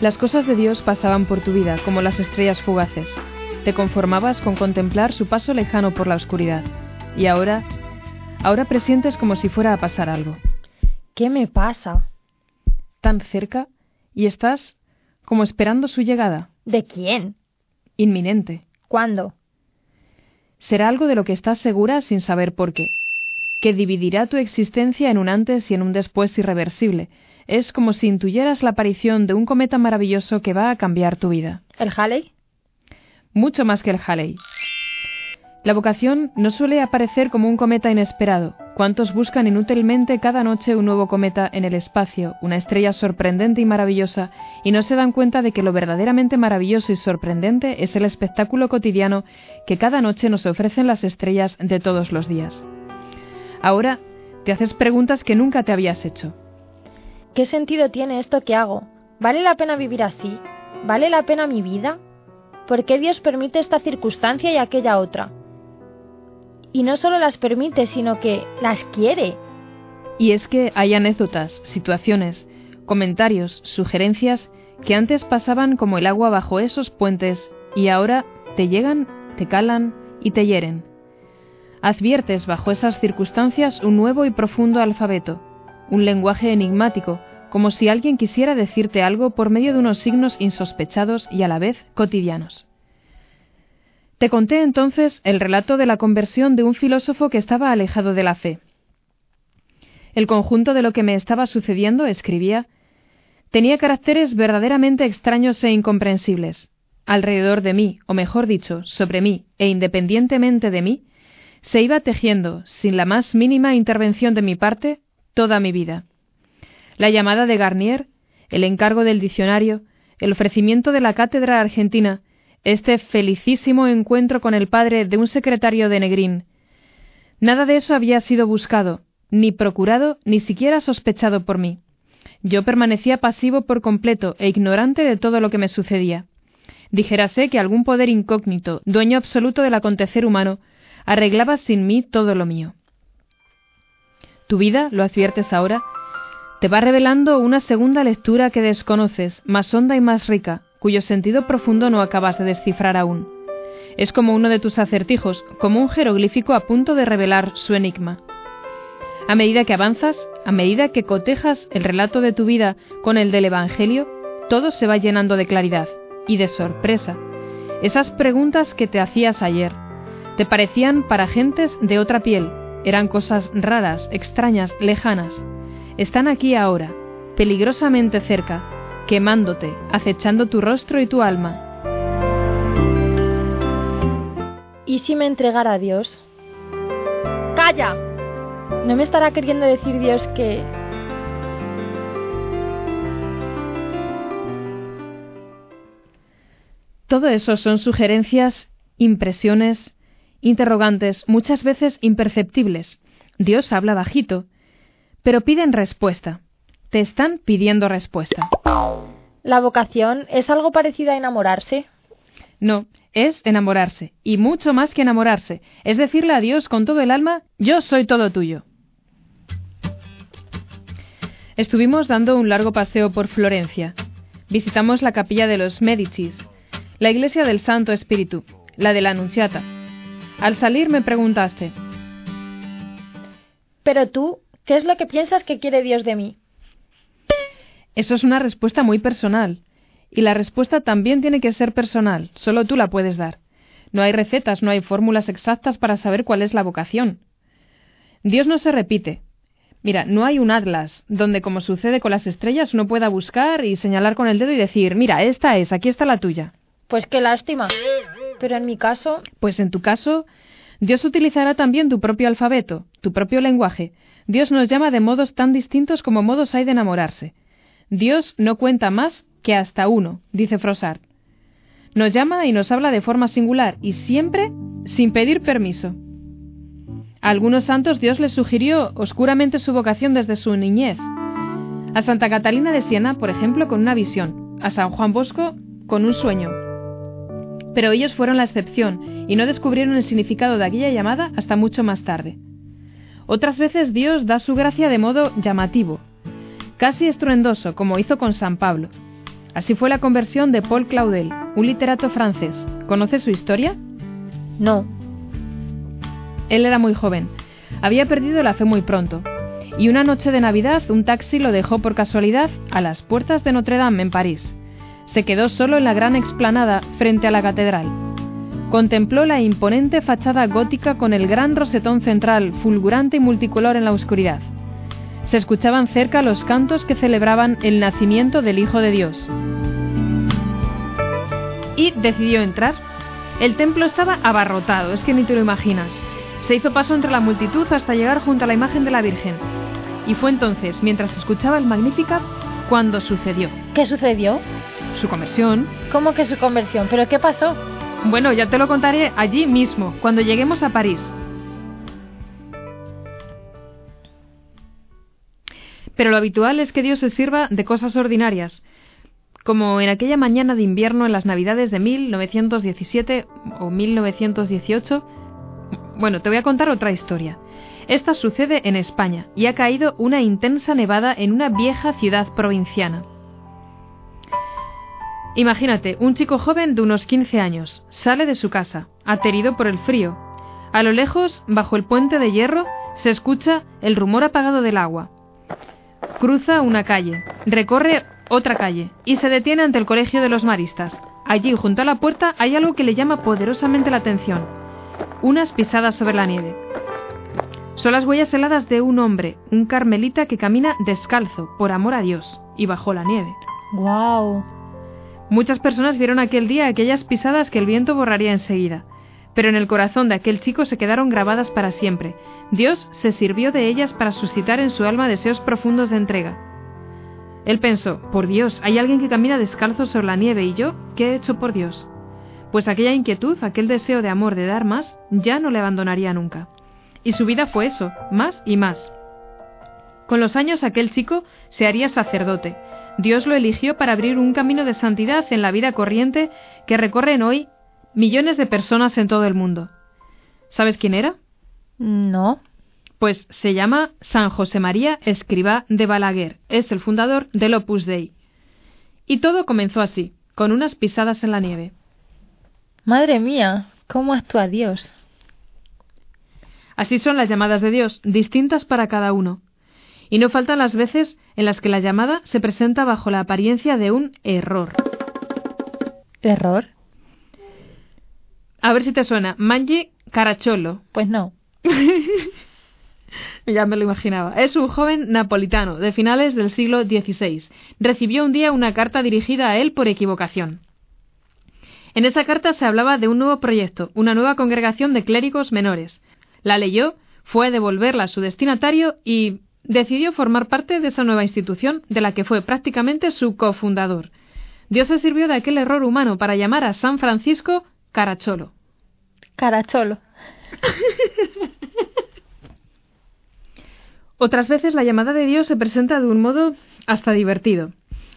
Las cosas de Dios pasaban por tu vida como las estrellas fugaces. Te conformabas con contemplar su paso lejano por la oscuridad. Y ahora, ahora presientes como si fuera a pasar algo. ¿Qué me pasa? Tan cerca y estás como esperando su llegada. ¿De quién? Inminente. ¿Cuándo? Será algo de lo que estás segura sin saber por qué, que dividirá tu existencia en un antes y en un después irreversible, es como si intuyeras la aparición de un cometa maravilloso que va a cambiar tu vida. ¿El Halley? Mucho más que el Halley. La vocación no suele aparecer como un cometa inesperado. ¿Cuántos buscan inútilmente cada noche un nuevo cometa en el espacio, una estrella sorprendente y maravillosa, y no se dan cuenta de que lo verdaderamente maravilloso y sorprendente es el espectáculo cotidiano que cada noche nos ofrecen las estrellas de todos los días? Ahora te haces preguntas que nunca te habías hecho. ¿Qué sentido tiene esto que hago? ¿Vale la pena vivir así? ¿Vale la pena mi vida? ¿Por qué Dios permite esta circunstancia y aquella otra? Y no solo las permite, sino que las quiere. Y es que hay anécdotas, situaciones, comentarios, sugerencias que antes pasaban como el agua bajo esos puentes y ahora te llegan, te calan y te hieren. Adviertes bajo esas circunstancias un nuevo y profundo alfabeto, un lenguaje enigmático, como si alguien quisiera decirte algo por medio de unos signos insospechados y a la vez cotidianos. Te conté entonces el relato de la conversión de un filósofo que estaba alejado de la fe. El conjunto de lo que me estaba sucediendo, escribía, tenía caracteres verdaderamente extraños e incomprensibles. Alrededor de mí, o mejor dicho, sobre mí, e independientemente de mí, se iba tejiendo, sin la más mínima intervención de mi parte, toda mi vida. La llamada de Garnier, el encargo del diccionario, el ofrecimiento de la cátedra argentina, este felicísimo encuentro con el padre de un secretario de Negrín. Nada de eso había sido buscado, ni procurado, ni siquiera sospechado por mí. Yo permanecía pasivo por completo e ignorante de todo lo que me sucedía. Dijérase que algún poder incógnito, dueño absoluto del acontecer humano, arreglaba sin mí todo lo mío. Tu vida, lo adviertes ahora, te va revelando una segunda lectura que desconoces, más honda y más rica, cuyo sentido profundo no acabas de descifrar aún. Es como uno de tus acertijos, como un jeroglífico a punto de revelar su enigma. A medida que avanzas, a medida que cotejas el relato de tu vida con el del Evangelio, todo se va llenando de claridad y de sorpresa. Esas preguntas que te hacías ayer, te parecían para gentes de otra piel, eran cosas raras, extrañas, lejanas. Están aquí ahora, peligrosamente cerca, quemándote, acechando tu rostro y tu alma. ¿Y si me entregara a Dios? ¡Calla! ¿No me estará queriendo decir Dios que... Todo eso son sugerencias, impresiones, interrogantes muchas veces imperceptibles. Dios habla bajito, pero piden respuesta. Te están pidiendo respuesta. ¿La vocación es algo parecido a enamorarse? No, es enamorarse, y mucho más que enamorarse, es decirle a Dios con todo el alma, yo soy todo tuyo. Estuvimos dando un largo paseo por Florencia. Visitamos la capilla de los Medicis, la iglesia del Santo Espíritu, la de la Anunciata, al salir me preguntaste. Pero tú, ¿qué es lo que piensas que quiere Dios de mí? Eso es una respuesta muy personal. Y la respuesta también tiene que ser personal, solo tú la puedes dar. No hay recetas, no hay fórmulas exactas para saber cuál es la vocación. Dios no se repite, Mira, no hay un atlas donde, como sucede con las estrellas, uno pueda buscar y señalar con el dedo y decir, mira, esta es, aquí está la tuya. Pues qué lástima. Pero en mi caso... Pues en tu caso, Dios utilizará también tu propio alfabeto, tu propio lenguaje. Dios nos llama de modos tan distintos como modos hay de enamorarse. Dios no cuenta más que hasta uno, dice Frossard. Nos llama y nos habla de forma singular y siempre sin pedir permiso. A algunos santos Dios les sugirió oscuramente su vocación desde su niñez. A Santa Catalina de Siena, por ejemplo, con una visión. A San Juan Bosco, con un sueño. Pero ellos fueron la excepción y no descubrieron el significado de aquella llamada hasta mucho más tarde. Otras veces Dios da su gracia de modo llamativo, casi estruendoso, como hizo con San Pablo. Así fue la conversión de Paul Claudel, un literato francés. ¿Conoce su historia? No, él era muy joven. Había perdido la fe muy pronto. Y una noche de Navidad un taxi lo dejó por casualidad a las puertas de Notre Dame en París. Se quedó solo en la gran explanada frente a la catedral. Contempló la imponente fachada gótica con el gran rosetón central fulgurante y multicolor en la oscuridad. Se escuchaban cerca los cantos que celebraban el nacimiento del Hijo de Dios. Y decidió entrar. El templo estaba abarrotado, es que ni te lo imaginas. Se hizo paso entre la multitud hasta llegar junto a la imagen de la Virgen. Y fue entonces, mientras escuchaba el Magnificat, cuando sucedió. ¿Qué sucedió? Su conversión. ¿Cómo que su conversión? ¿Pero qué pasó? Bueno, ya te lo contaré allí mismo, cuando lleguemos a París. Pero lo habitual es que Dios se sirva de cosas ordinarias, como en aquella mañana de invierno en las Navidades de 1917 o 1918, bueno, te voy a contar otra historia. Esta sucede en España y ha caído una intensa nevada en una vieja ciudad provinciana. Imagínate, un chico joven de unos 15 años sale de su casa, aterido por el frío. A lo lejos, bajo el puente de hierro, se escucha el rumor apagado del agua. Cruza una calle, recorre otra calle y se detiene ante el colegio de los maristas. Allí, junto a la puerta, hay algo que le llama poderosamente la atención unas pisadas sobre la nieve. Son las huellas heladas de un hombre, un carmelita que camina descalzo, por amor a Dios, y bajo la nieve. ¡Guau! Muchas personas vieron aquel día aquellas pisadas que el viento borraría enseguida, pero en el corazón de aquel chico se quedaron grabadas para siempre. Dios se sirvió de ellas para suscitar en su alma deseos profundos de entrega. Él pensó, por Dios, hay alguien que camina descalzo sobre la nieve y yo, ¿qué he hecho por Dios? pues aquella inquietud, aquel deseo de amor de dar más, ya no le abandonaría nunca. Y su vida fue eso, más y más. Con los años aquel chico se haría sacerdote. Dios lo eligió para abrir un camino de santidad en la vida corriente que recorren hoy millones de personas en todo el mundo. ¿Sabes quién era? No. Pues se llama San José María Escribá de Balaguer. Es el fundador del Opus Dei. Y todo comenzó así, con unas pisadas en la nieve. Madre mía, ¿cómo actúa Dios? Así son las llamadas de Dios, distintas para cada uno. Y no faltan las veces en las que la llamada se presenta bajo la apariencia de un error. ¿Error? A ver si te suena. Manji Caracholo. Pues no. ya me lo imaginaba. Es un joven napolitano de finales del siglo XVI. Recibió un día una carta dirigida a él por equivocación. En esa carta se hablaba de un nuevo proyecto, una nueva congregación de clérigos menores. La leyó, fue a devolverla a su destinatario y decidió formar parte de esa nueva institución de la que fue prácticamente su cofundador. Dios se sirvió de aquel error humano para llamar a San Francisco Caracholo. Caracholo. Otras veces la llamada de Dios se presenta de un modo hasta divertido.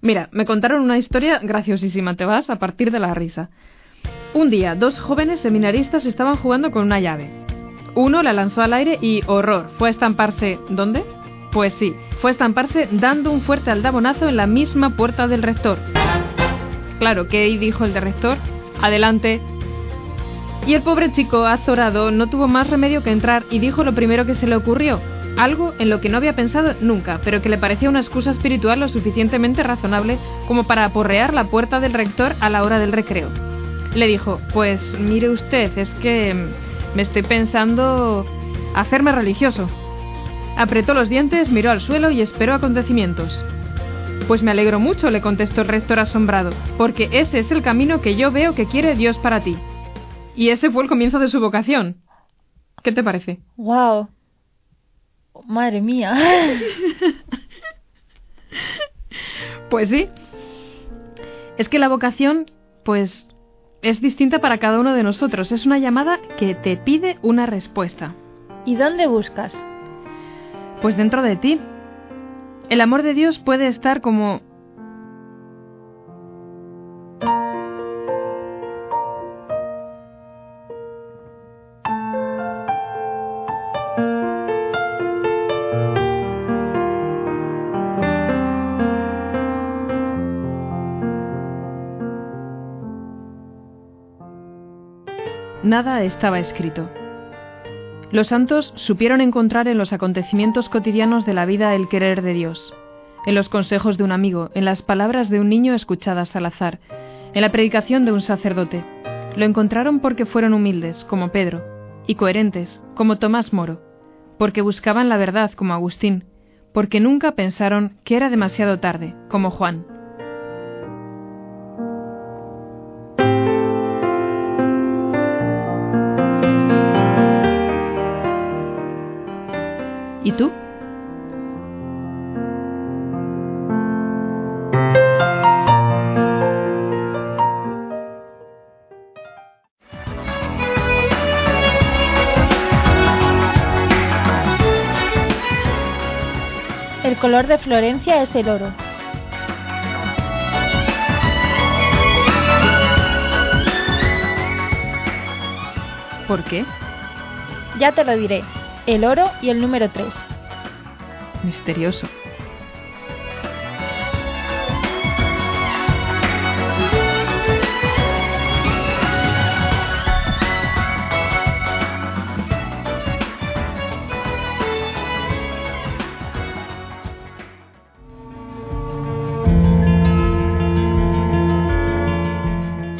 Mira, me contaron una historia graciosísima, te vas a partir de la risa. Un día, dos jóvenes seminaristas estaban jugando con una llave. Uno la lanzó al aire y, horror, fue a estamparse... ¿Dónde? Pues sí, fue estamparse dando un fuerte aldabonazo en la misma puerta del rector. Claro, ¿qué dijo el de rector? Adelante. Y el pobre chico azorado no tuvo más remedio que entrar y dijo lo primero que se le ocurrió algo en lo que no había pensado nunca, pero que le parecía una excusa espiritual lo suficientemente razonable como para aporrear la puerta del rector a la hora del recreo. Le dijo, pues mire usted, es que me estoy pensando hacerme religioso. Apretó los dientes, miró al suelo y esperó acontecimientos. Pues me alegro mucho, le contestó el rector asombrado, porque ese es el camino que yo veo que quiere Dios para ti. Y ese fue el comienzo de su vocación. ¿Qué te parece? ¡Wow! Madre mía. pues sí. Es que la vocación, pues, es distinta para cada uno de nosotros. Es una llamada que te pide una respuesta. ¿Y dónde buscas? Pues dentro de ti. El amor de Dios puede estar como Nada estaba escrito. Los santos supieron encontrar en los acontecimientos cotidianos de la vida el querer de Dios, en los consejos de un amigo, en las palabras de un niño escuchadas al azar, en la predicación de un sacerdote. Lo encontraron porque fueron humildes, como Pedro, y coherentes, como Tomás Moro, porque buscaban la verdad, como Agustín, porque nunca pensaron que era demasiado tarde, como Juan. Color de Florencia es el oro. ¿Por qué? Ya te lo diré el oro y el número 3. Misterioso.